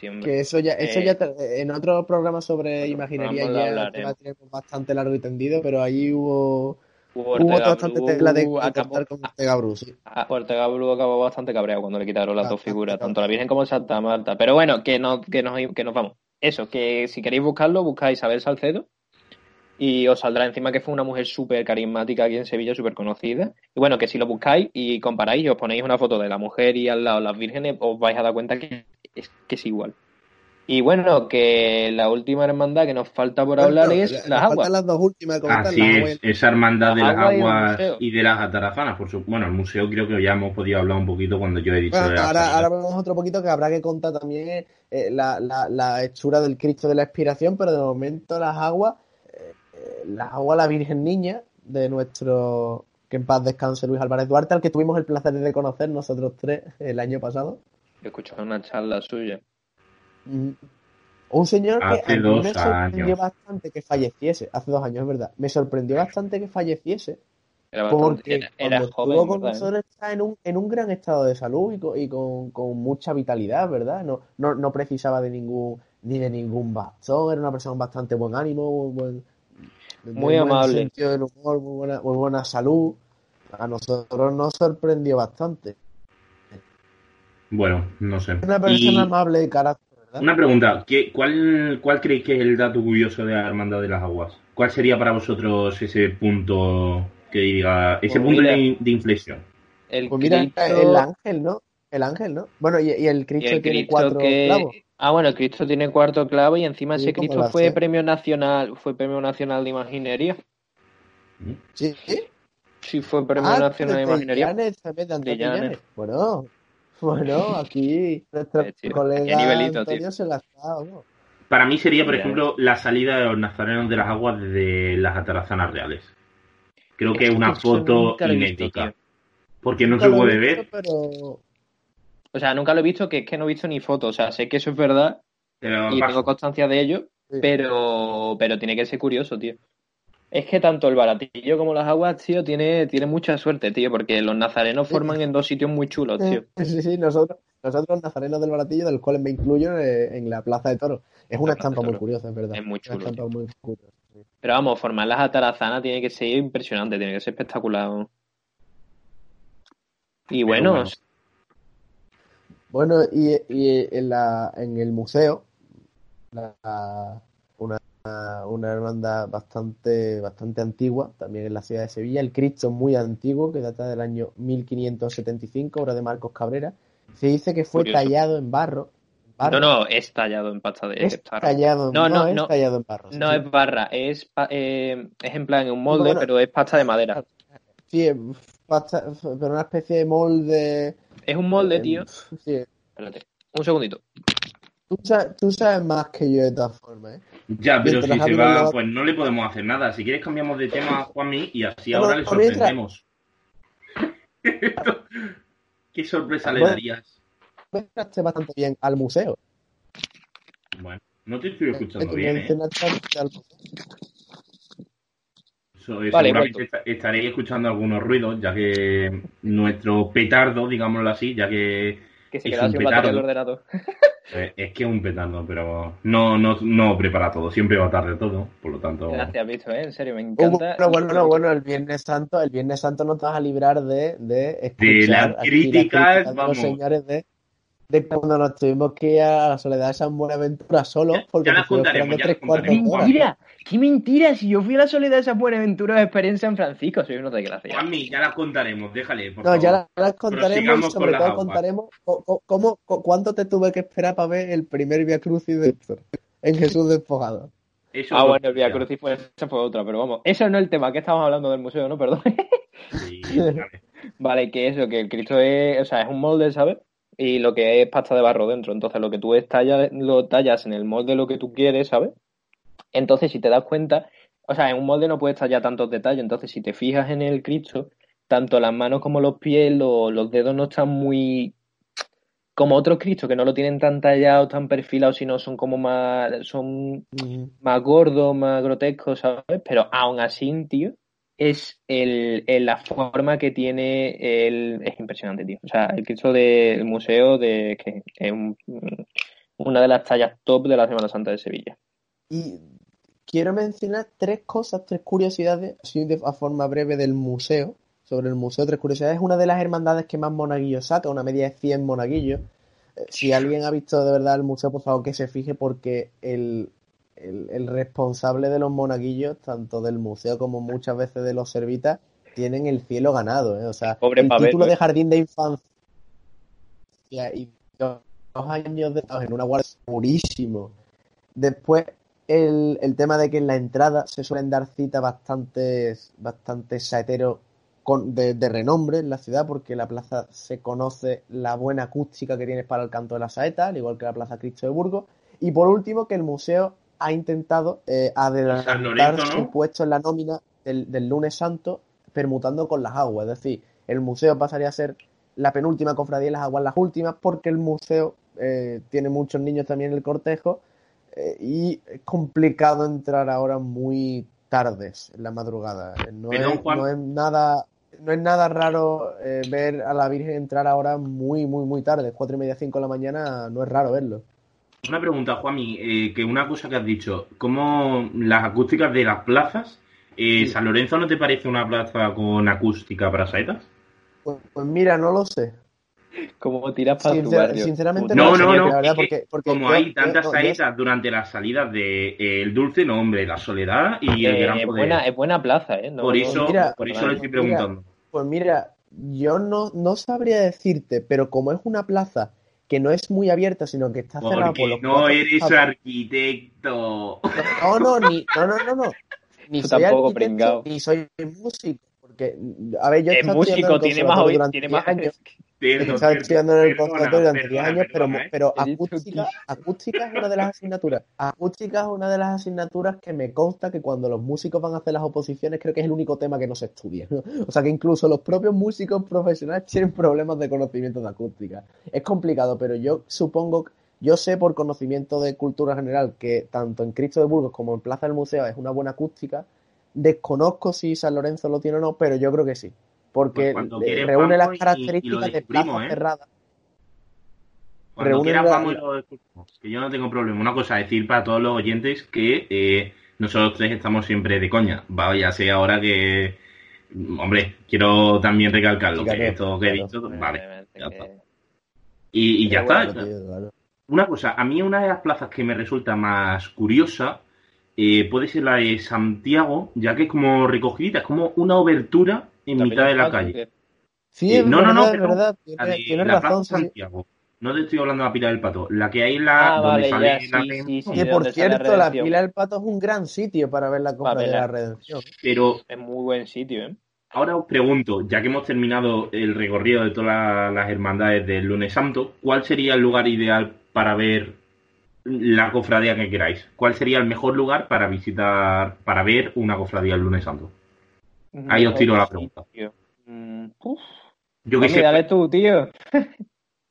Sí. Que eso ya, eso Eh, ya en otro programa sobre imaginería ya tenemos bastante largo y tendido, pero ahí hubo, Hubo bastante tela de, de acabó- con Ortega Bru, sí. Ortega Bru acabó bastante cabreado cuando le quitaron las dos figuras, cabreado. tanto la Virgen como Santa Marta. Pero bueno, que, no, que, nos, que nos vamos. Eso, que si queréis buscarlo, buscáis Isabel Salcedo y os saldrá encima que fue una mujer súper carismática aquí en Sevilla, súper conocida. Y bueno, que si lo buscáis y comparáis y os ponéis una foto de la mujer y al lado las vírgenes, os vais a dar cuenta que es, que es igual. Y bueno, que la última hermandad que nos falta por hablar es las nos aguas. faltan las dos últimas, Así las es, aguas. esa hermandad de Las las aguas y de las atarazanas. Por su... Bueno, el museo creo que ya hemos podido hablar un poquito cuando yo he dicho Bueno, de ahora, ahora vemos otro poquito que habrá que contar también eh, la, la, la hechura del Cristo de la Expiración, pero de momento las aguas, eh, eh, las aguas la Virgen Niña de nuestro, que en paz descanse Luis Álvarez Duarte, al que tuvimos el placer de conocer nosotros tres el año pasado. He escuchado una charla suya. Mm. Un señor que Hace a mí dos me sorprendió años. bastante que falleciese, hace dos años, es verdad, me sorprendió bastante que falleciese, Era bastante, porque era, era cuando joven, estuvo con ¿verdad? nosotros está en un, en un gran estado de salud y con, y con, con mucha vitalidad, ¿verdad? No, no, no precisaba de ningún, ni de ningún bastón, era una persona con bastante buen ánimo, muy, buen, Muy buen amable. sentido del humor, muy buena, muy buena salud. A nosotros nos sorprendió bastante. Bueno, no sé. Una persona Y amable de carácter, ¿verdad? una pregunta, ¿qué, cuál, ¿cuál creéis que es el dato curioso de la hermandad de las aguas? ¿Cuál sería para vosotros ese punto que diga, ese Pues punto mira, de, de inflexión? El Pues mira, Cristo, el ángel, ¿no? El ángel, ¿no? Bueno, y, y el y Cristo el tiene Cristo cuatro que... clavos. Ah, bueno, el Cristo tiene cuarto clavo y encima Sí, ese Cristo fue premio nacional, fue premio nacional de imaginería. Sí. Sí, fue premio Ah, nacional de de imaginería. Llanes, también de Antonio De Llanes. Llanes. Bueno, <laughs> bueno, aquí nuestro Eh, tío, colega qué nivelito, Antonio tío. se la está, ¿no? Para mí sería, por ejemplo, la salida de los nazarenos de las aguas de las atarazanas reales. Creo que es una foto inédita. Porque no se puede visto, ver, Pero O sea, nunca lo he visto, que es que no he visto ni fotos. O sea, sé que eso es verdad pero y paso. tengo constancia de ello, Sí. pero, pero tiene que ser curioso, tío. Es que tanto el baratillo como las aguas, tío, tiene, tiene mucha suerte, tío, porque los nazarenos forman en dos sitios muy chulos, tío. Sí, sí, nosotros, nosotros nazarenos del baratillo, del cual me incluyo eh, en la Plaza de Toros. Es una estampa muy curiosa, es verdad. Es muy Una chulo, estampa muy curiosa. sí. Pero vamos, formar las atarazanas tiene que ser impresionante, tiene que ser espectacular. Y bueno, bueno. Bueno, y, y en, la, en el museo, la- una, una hermandad bastante, bastante antigua, también en la ciudad de Sevilla, el Cristo muy antiguo, que data del año 1575, obra de Marcos Cabrera. Se dice que fue Curioso. tallado en barro. barro. no, no, es tallado en pasta de es tallado, No, no, no, es no. tallado en barro. No sí. es barra, es, eh, es en plan en un molde, Bueno. pero es pasta de madera. Sí, es pasta- pero una especie de molde. Es un molde, eh, tío. Sí. Espérate, un segundito. Tú sabes, tú sabes más que yo de todas formas, ¿eh? Ya, pero Mientras si se va, pues no le podemos hacer nada. Si quieres cambiamos de tema a Juanmi y así ahora le mientras- sorprendemos. <laughs> ¿Qué sorpresa le darías? Mencionaste bastante bien al museo. Bueno, no te estoy escuchando bien, ¿eh? So- eh, Vale, seguramente esta- estaréis escuchando algunos ruidos, ya que nuestro petardo, digámoslo así, ya que Que se Es queda un sin batería el petardo. ordenador. <laughs> eh, es que es un petardo, pero no, no, no prepara todo, siempre va tarde todo, por lo tanto... Gracias, visto, ¿eh? En serio, me Uh, encanta. bueno, bueno, no, bueno, el Viernes Santo, el Viernes Santo no te vas a librar de, de escuchar De las aquí críticas, de los vamos. señores de, de cuando nos tuvimos que ir a la soledad de San Buenaventura solo Ya- porque ya esperando ya tres cuartos. Mentira, qué mentira. Si yo fui a la soledad de esa Buenaventura de experiencia en Francisco, soy uno de clase. Juanmi, ya las contaremos, déjale, por No, favor. ya las, las contaremos y sobre todo contaremos cómo, cuánto te tuve que esperar para ver el primer Via Crucis de Héctor en Jesús despojado. Eso Ah, bueno, el Via Crucis fue, esa fue otra, pero vamos. Eso no es el tema, que estamos hablando del museo, ¿no? Perdón. Sí, vale. <laughs> Vale, que eso, que el Cristo es, o sea, es un molde, ¿sabes? Y lo que es pasta de barro dentro. Entonces, lo que tú estallas, lo tallas en el molde lo que tú quieres, ¿sabes? Entonces, si te das cuenta, o sea, en un molde no puedes tallar tantos detalles. Entonces, si te fijas en el Cristo, tanto las manos como los pies, lo- los dedos no están muy como otros Cristos que no lo tienen tan tallado, tan perfilado, sino son como más, son más gordos, más grotescos, ¿sabes? Pero aún así, tío, es el, el- la forma que tiene el, es impresionante, tío. O sea, el Cristo del museo de que es un- una de las tallas top de la Semana Santa de Sevilla. Y quiero mencionar tres cosas, tres curiosidades, así de a forma breve del museo. Sobre el museo, tres curiosidades. Es una de las hermandades que más monaguillos saca, una media de 100 monaguillos. Eh, Si alguien ha visto de verdad el museo, por favor que se fije porque el, el, el responsable de los monaguillos, tanto del museo como muchas veces de los servitas, tienen el cielo ganado. ¿eh? O sea, Pobre el Pavel, título ¿eh? de jardín de infancia y dos, dos años de en una guardia purísimo. Después, el, el tema de que en la entrada se suelen dar citas bastantes, bastantes saeteros con, de, de renombre en la ciudad, porque la plaza se conoce la buena acústica que tiene para el canto de la saeta, al igual que la Plaza Cristo de Burgos. Y por último, que el museo ha intentado eh, adelantar Lorenzo, ¿no? su puesto en la nómina del, del lunes santo, permutando con las aguas. Es decir, el museo pasaría a ser la penúltima cofradía y las aguas las últimas, porque el museo eh, tiene muchos niños también en el cortejo eh, y es complicado entrar ahora muy tardes en la madrugada. No, es, Juan. no es nada no es nada raro eh, ver a la Virgen entrar ahora muy, muy, muy tarde, cuatro y media, cinco de la mañana, no es raro verlo. Una pregunta, Juanmi, eh, que una cosa que has dicho, ¿cómo las acústicas de las plazas, eh, Sí. San Lorenzo no te parece una plaza con acústica para saetas? Pues, pues mira, no lo sé. Como tiras para tu Sincer- barrio. sinceramente No, no, porque no, la verdad, porque, porque Como yo- hay tantas yo- saetas durante las salidas de eh, El Dulce Nombre, La Soledad y El Eh, Gran es, Poder. buena, es buena plaza, ¿eh? No- por no- eso, mira, por eso le estoy mira, preguntando. Pues mira, yo no, no sabría decirte, pero como es una plaza que no es muy abierta, sino que está cerrada por los no cuatro eres arquitecto. No, no, ni, no, no, no, no. Ni Tú soy tampoco, arquitecto, pringao. ni soy músico. Porque, a ver, yo he Es estado estudiando en músico, el tiene más conservatorio hoy, durante tiene 10 más. años. Cierto, estudiando en el conservatorio durante 10 perdona, años, pero, perdona, ¿eh? pero acústica, que- acústica es una de las asignaturas. Acústica es una de las asignaturas que me consta que cuando los músicos van a hacer las oposiciones, creo que es el único tema que no se estudia. ¿no? O sea que incluso los propios músicos profesionales tienen problemas de conocimiento de acústica. Es complicado, pero yo supongo, yo sé por conocimiento de cultura general que tanto en Cristo de Burgos como en Plaza del Museo es una buena acústica. Desconozco si San Lorenzo lo tiene o no, pero yo creo que sí. Porque Pues quieres, reúne las y- y características de plaza ¿eh? cerrada. Cuando quieras la- vamos y lo que yo no tengo problema. Una cosa, decir para todos los oyentes que eh, nosotros tres estamos siempre de coña. Vaya, sé ahora que... Hombre, quiero también recalcarlo, Sí, que esto que he claro. dicho, vale. Evidentemente ya que- está. Y, y ya está. bueno, tío, claro. Una cosa, a mí una de las plazas que me resulta más curiosa eh, puede ser la de Santiago, ya que es como recogidita, es como una obertura en mitad de la calle. Sí, Eh, es no, no, verdad, no, es pero verdad. La Tienes, de tienes la razón, Plaza sí. Santiago. No te estoy hablando de la pila del pato. La que hay en la Ah, donde vale, sale ya, la sí, sí, sí. Que por cierto, la pila del pato es un gran sitio para ver la compra de la redención. Pero Es muy buen sitio, ¿eh? ahora os pregunto, ya que hemos terminado el recorrido de todas la- las hermandades del lunes santo, ¿cuál sería el lugar ideal para ver la cofradía que queráis? ¿Cuál sería el mejor lugar para visitar, para ver una cofradía el lunes santo? Ahí os tiro la pregunta. Mm, uf. Yo que Hombre, sé, dale tú, tío.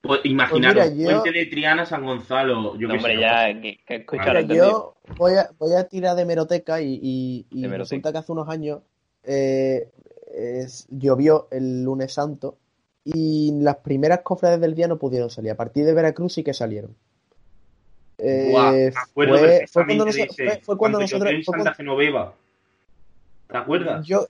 pues, imaginaros, Pues mira, yo- Puente de Triana, San Gonzalo, yo No, que hombre, sé. ya, que, que Mira, yo voy a, voy a tirar de meroteca y, y- y De meroteca. resulta que hace unos años eh, es- llovió el lunes santo y las primeras cofrades del día no pudieron salir. A partir de Veracruz sí que salieron. Eh, Buah, me acuerdo fue, fue cuando, nosotros, ese, fue, fue cuando llovió nosotros. en fue Santa cuando- Genoveva. ¿Te acuerdas? yo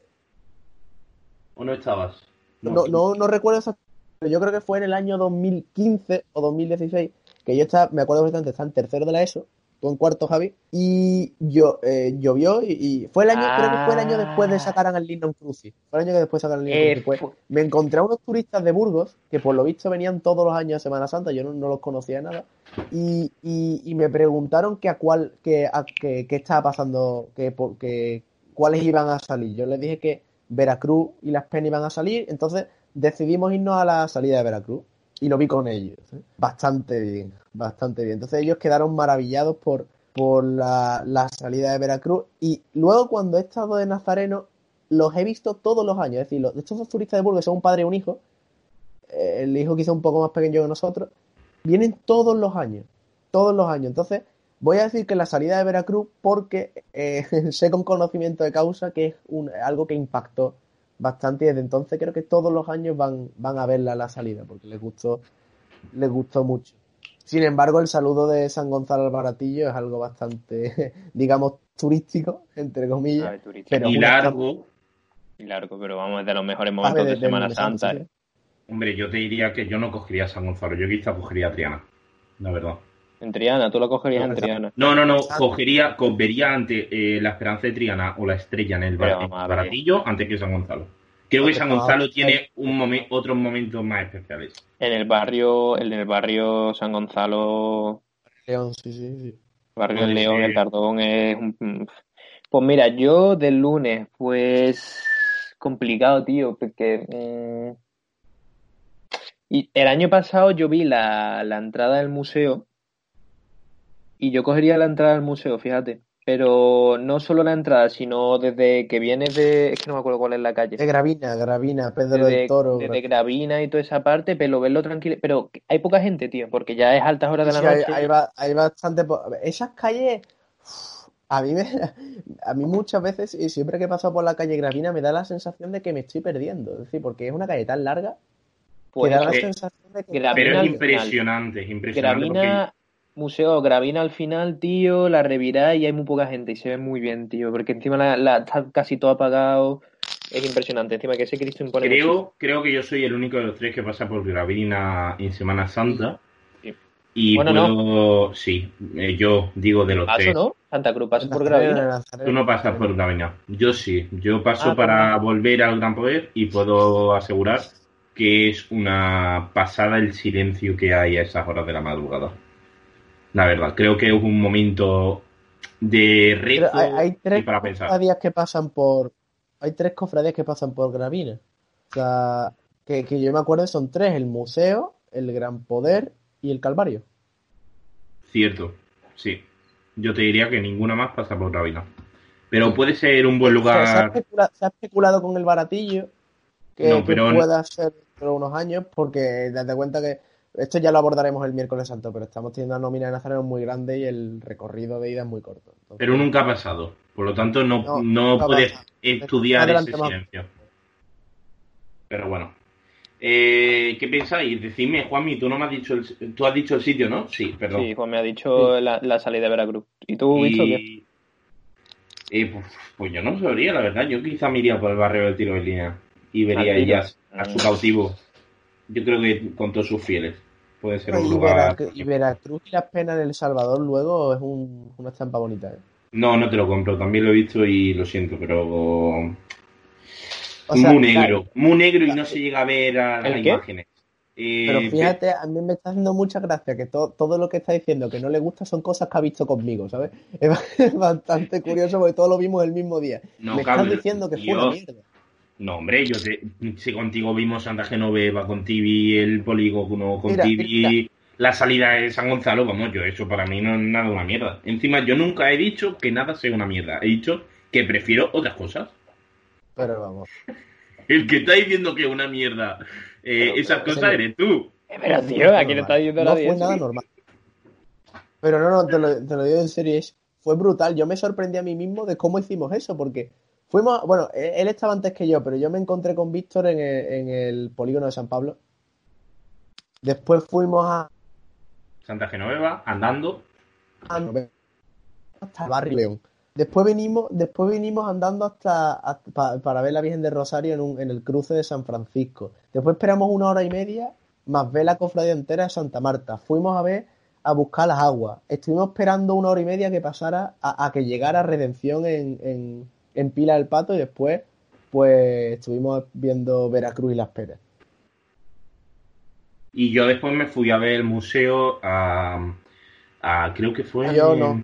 ¿O no estabas? no, no, no recuerdo exactamente, pero yo creo que fue en el año 2015 o 2016 que yo estaba, me acuerdo bastante, estaba en tercero de la ESO, tú en cuarto, Javi, y yo, eh, llovió y, y fue el año, creo que fue el año después de sacar al Lignum Crucis. Fue el año que después sacaron al Lignum Eh, Crucis. Pues, me encontré a unos turistas de Burgos que por lo visto venían todos los años a Semana Santa, yo no, no los conocía nada, y, y, y me preguntaron que a cuál, que, a, que, qué estaba pasando, que, por- que cuáles iban a salir. Yo les dije que Veracruz y Las Penas iban a salir, entonces decidimos irnos a la salida de Veracruz y lo vi con ellos. ¿eh? Bastante bien, bastante bien. Entonces ellos quedaron maravillados por, por la, la salida de Veracruz y luego cuando he estado de Nazareno los he visto todos los años. Es decir, los, estos dos turistas de Burgos son un padre y un hijo, eh, el hijo quizá un poco más pequeño que nosotros, vienen todos los años, todos los años. Entonces voy a decir que la salida de Veracruz porque eh, <laughs> sé con conocimiento de causa que es un, algo que impactó bastante y desde entonces creo que todos los años van, van a verla la salida porque les gustó, les gustó mucho. Sin embargo, el saludo de San Gonzalo al Baratillo es algo bastante, <laughs> digamos, turístico, entre A comillas. ver, turista. Pero y largo. Y largo, pero vamos, es de los mejores A momentos ver, de de- Semana de Santa. sí, ¿eh? Hombre, yo te diría que yo no cogería San Gonzalo, yo quizá cogería Triana, la verdad. En Triana, tú lo cogerías en No, Triana. No, no, no, cogería, co- vería ante eh, la Esperanza de Triana o la Estrella en el, bar- en el. Baratillo antes que San Gonzalo. Creo que San Gonzalo tiene un momen- otros momentos más especiales. En el barrio, en el barrio San Gonzalo, León, sí, sí, sí. barrio Pues, El León, eh, el Tardón es un... Pues mira, yo del lunes, pues complicado, tío, porque mm, y el año pasado yo vi la, la entrada del museo y yo cogería la entrada del museo, fíjate, pero no solo la entrada, sino desde que vienes de, es que no me acuerdo cuál es la calle. De Gravina, Gravina, Pedro desde, del Toro. desde Gravina y toda esa parte, pero verlo tranquilo. Pero hay poca gente, tío, porque ya es altas horas de la Sí, noche. hay ba- hay bastante. Esas calles. A mí, me, a mí muchas veces, y siempre que he pasado por la calle Gravina, me da la sensación de que me estoy perdiendo. Es decir, porque es una calle tan larga Pues que da la sensación de que. Gravina Pero es al impresionante, es impresionante. Gravina, museo Gravina al final, tío, la revirá y hay muy poca gente y se ve muy bien, tío, porque encima la, la- está casi todo apagado. Es impresionante. Encima que ese Cristo impone. Creo, creo que yo soy el único de los tres que pasa por Gravina en Semana Santa. Sí. Y Bueno, puedo. Sí, eh, yo digo de los Paso, tres. ¿no? Santa Cruz pasa por Gravina. Tú no pasas por Gravina. Yo sí. Yo paso Ah, para no. volver al Gran Poder y puedo asegurar que es una pasada el silencio que hay a esas horas de la madrugada. La verdad, creo que es un momento de rezo hay, hay tres para pensar. cofradías que pasan por. Hay tres cofradías que pasan por Gravina. O sea, que, que yo me acuerdo son tres: el museo, el Gran Poder y el Calvario. Cierto, sí. Yo te diría que ninguna más pasa por Gravina. Pero puede ser un buen se, ha lugar. se ha especulado con el baratillo que, No, que pueda ser dentro de unos años, porque date cuenta que esto ya lo abordaremos el miércoles santo, pero estamos teniendo una nómina de Nazareno muy grande y el recorrido de ida es muy corto. Entonces, Pero nunca ha pasado. Por lo tanto, no, No, puedes pasa. estudiar Adelante, ese más. silencio. Pero bueno. Eh, ¿Qué pensáis? Decidme, Juanmi, tú no me has dicho el, tú has dicho el sitio, ¿no? Sí, perdón. Sí, Juan me ha dicho la, la, salida de Veracruz. ¿Y tú, visto qué? Eh, pues, pues, yo no sabría, la verdad. Yo quizá me iría por el barrio del tiro de línea y vería a ellas a su cautivo. Yo creo que con todos sus fieles. Puede ser un lugar. y Veracruz y las penas en El Salvador luego es un, una estampa bonita. ¿eh? No, no te lo compro. También lo he visto y lo siento, pero muy negro, muy negro y no se llega a ver a las imágenes. Eh, pero fíjate, a mí me está haciendo mucha gracia que todo lo que está diciendo que no le gusta son cosas que ha visto conmigo, ¿sabes? <laughs> Es bastante curioso porque todos lo vimos el mismo día. me estás diciendo que fue una mierda. No, hombre, yo sé, si contigo vimos Santa Genoveva, con Tibi, el polígono, con Tibi, la salida de San Gonzalo, vamos, yo eso para mí no es nada una mierda. Encima, yo nunca he dicho que nada sea una mierda. He dicho que prefiero otras cosas. Pero vamos. <laughs> El que está diciendo que es una mierda eh, esas cosas eres tú. Eh, pero tío, ¿a quién está diciendo no fue nada normal. Pero no, no, te lo, te lo digo en serio, fue brutal. Yo me sorprendí a mí mismo de cómo hicimos eso, porque fuimos, bueno, e, él estaba antes que yo, pero yo me encontré con Víctor en el, en el polígono de San Pablo. Después fuimos a Santa Genoveva, andando. Hasta el barrio León. Después vinimos, después vinimos andando hasta, para ver la Virgen de Rosario en, un, en, el cruce de San Francisco. Después esperamos una hora y media más ver la cofradía entera de Santa Marta. Fuimos a ver a buscar las aguas. Estuvimos esperando una hora y media que pasara a, que llegara Redención en, en, en, Pila del Pato y después pues estuvimos viendo Veracruz y Las Pérez. Y yo después me fui a ver el museo a, a creo que fue... Yo no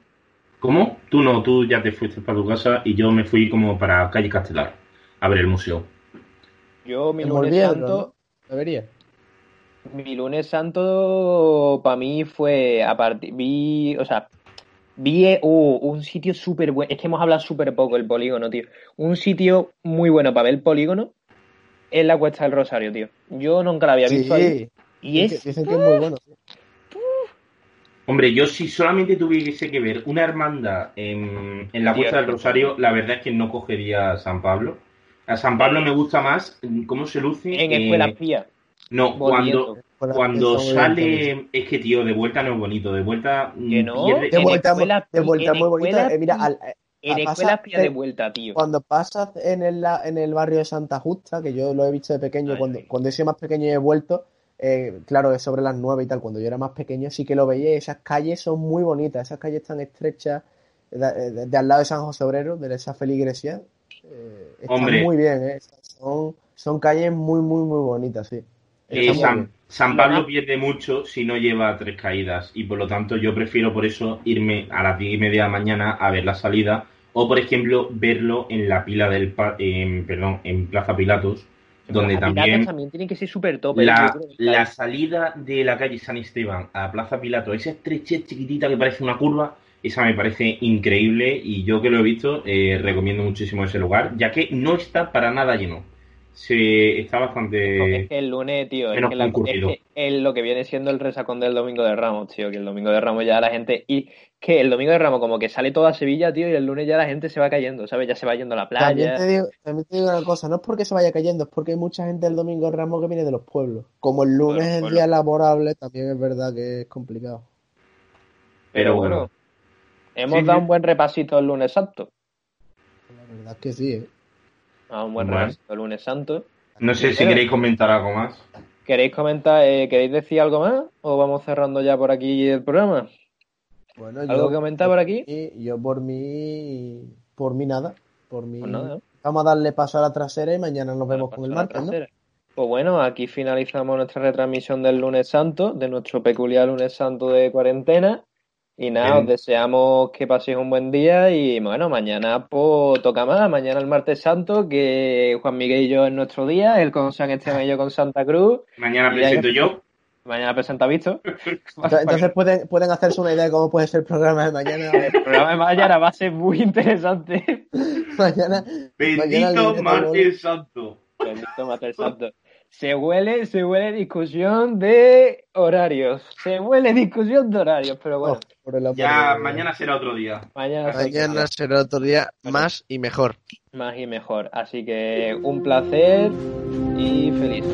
¿Cómo? Tú no, tú ya te fuiste para tu casa y yo me fui como para calle Castelar a ver el museo. Yo mi lunes santo... Debería. Mi lunes santo para mí fue, aparte, vi, o sea, vi uh, un sitio súper bueno, es que hemos hablado súper poco el polígono, tío. Un sitio muy bueno para ver el polígono es la Cuesta del Rosario, tío. Yo nunca la había visto ahí. Y es... Dicen que es muy bueno. Hombre, yo si solamente tuviese que ver una hermandad en, la Cuesta del Rosario, la verdad es que no cogería a San Pablo. A San Pablo me gusta más cómo se luce. En Escuela Pía. No, cuando, cuando sale. Es que, tío, de vuelta no es bonito. De vuelta. Que no. de vuelta, de vuelta muy bonita. Eh, mira, al, en Escuela Pía de vuelta, tío. Cuando pasas en el, en el barrio de Santa Justa, que yo lo he visto de pequeño, cuando, cuando he sido más pequeño y he vuelto eh, claro, es sobre las nueve y tal. Cuando yo era más pequeño sí que lo veía. Esas calles son muy bonitas. Esas calles están estrechas de, al lado de San José Obrero, de esa feligresía. Eh, están muy bien, ¿eh? Son, son calles muy, muy, muy bonitas, sí. Eh, San, Pablo pierde mucho si no lleva tres caídas y por lo tanto yo prefiero por eso irme a las diez y media de la mañana a ver la salida o por ejemplo verlo en la pila del perdón en Plaza Pilatos donde también, tiene que ser súper top. La, la, salida de la calle San Esteban a Plaza Pilato, esa estrechez chiquitita que parece una curva, esa me parece increíble y yo que lo he visto eh, recomiendo muchísimo ese lugar, ya que no está para nada lleno. Se está bastante. es que el lunes, tío, es que, lo que viene siendo el resacón del domingo de Ramos, tío, que el domingo de Ramos ya la gente. Y que el domingo de Ramos como que sale toda Sevilla, tío, y el lunes ya la gente se va cayendo, ¿sabes? Ya se va yendo a la playa. También te, digo, también te digo una cosa, no es porque se vaya cayendo, es porque hay mucha gente el domingo de Ramos que viene de los pueblos. Como el lunes es el día laborable, también es verdad que es complicado. Pero bueno. Hemos dado un buen repasito el lunes santo. La verdad es que sí, ¿eh? A un buen repasito el lunes santo. No sé si queréis comentar algo más. ¿Queréis comentar, eh, queréis decir algo más? ¿O vamos cerrando ya por aquí el programa? ¿Algo que comentar por aquí? Yo por mí, por mí nada. Por mí, pues Vamos a darle paso a la trasera y mañana nos vemos con el martes, ¿no? Pues bueno, aquí finalizamos nuestra retransmisión del lunes santo, de nuestro peculiar lunes santo de cuarentena. Y nada, os deseamos que paséis un buen día y bueno, mañana pues toca más, mañana el martes santo, que Juan Miguel y yo es nuestro día, él con San Esteban y yo con Santa Cruz. Mañana presento yo. Mañana presenta visto. <laughs> Entonces pueden, pueden hacerse una idea de cómo puede ser el programa de mañana. El programa de mañana va a ser muy interesante. <laughs> mañana. Bendito Martes Santo. Bendito Martes Santo. Se huele, se huele discusión de horarios. Se huele discusión de horarios, pero bueno. Oh, ya mañana será otro día. Mañana, mañana será otro día más y mejor. Más y mejor. Así que un placer y feliz